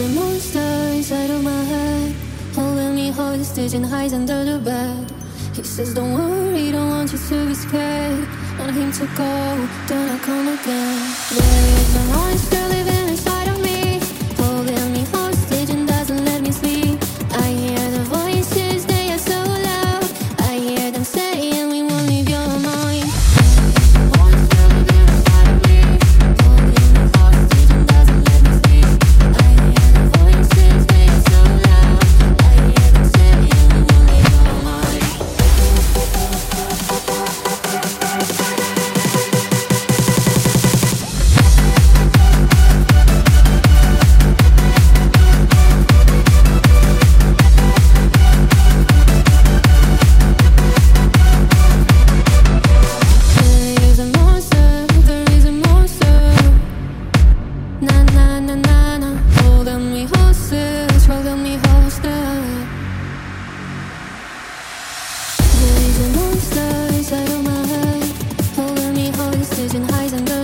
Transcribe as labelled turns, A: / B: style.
A: A monster inside of my head, holding me hostage and hides under the bed. He says, Don't worry, don't want you to be scared. Want him to go, don't I come again? Yeah. chasing highs and lows.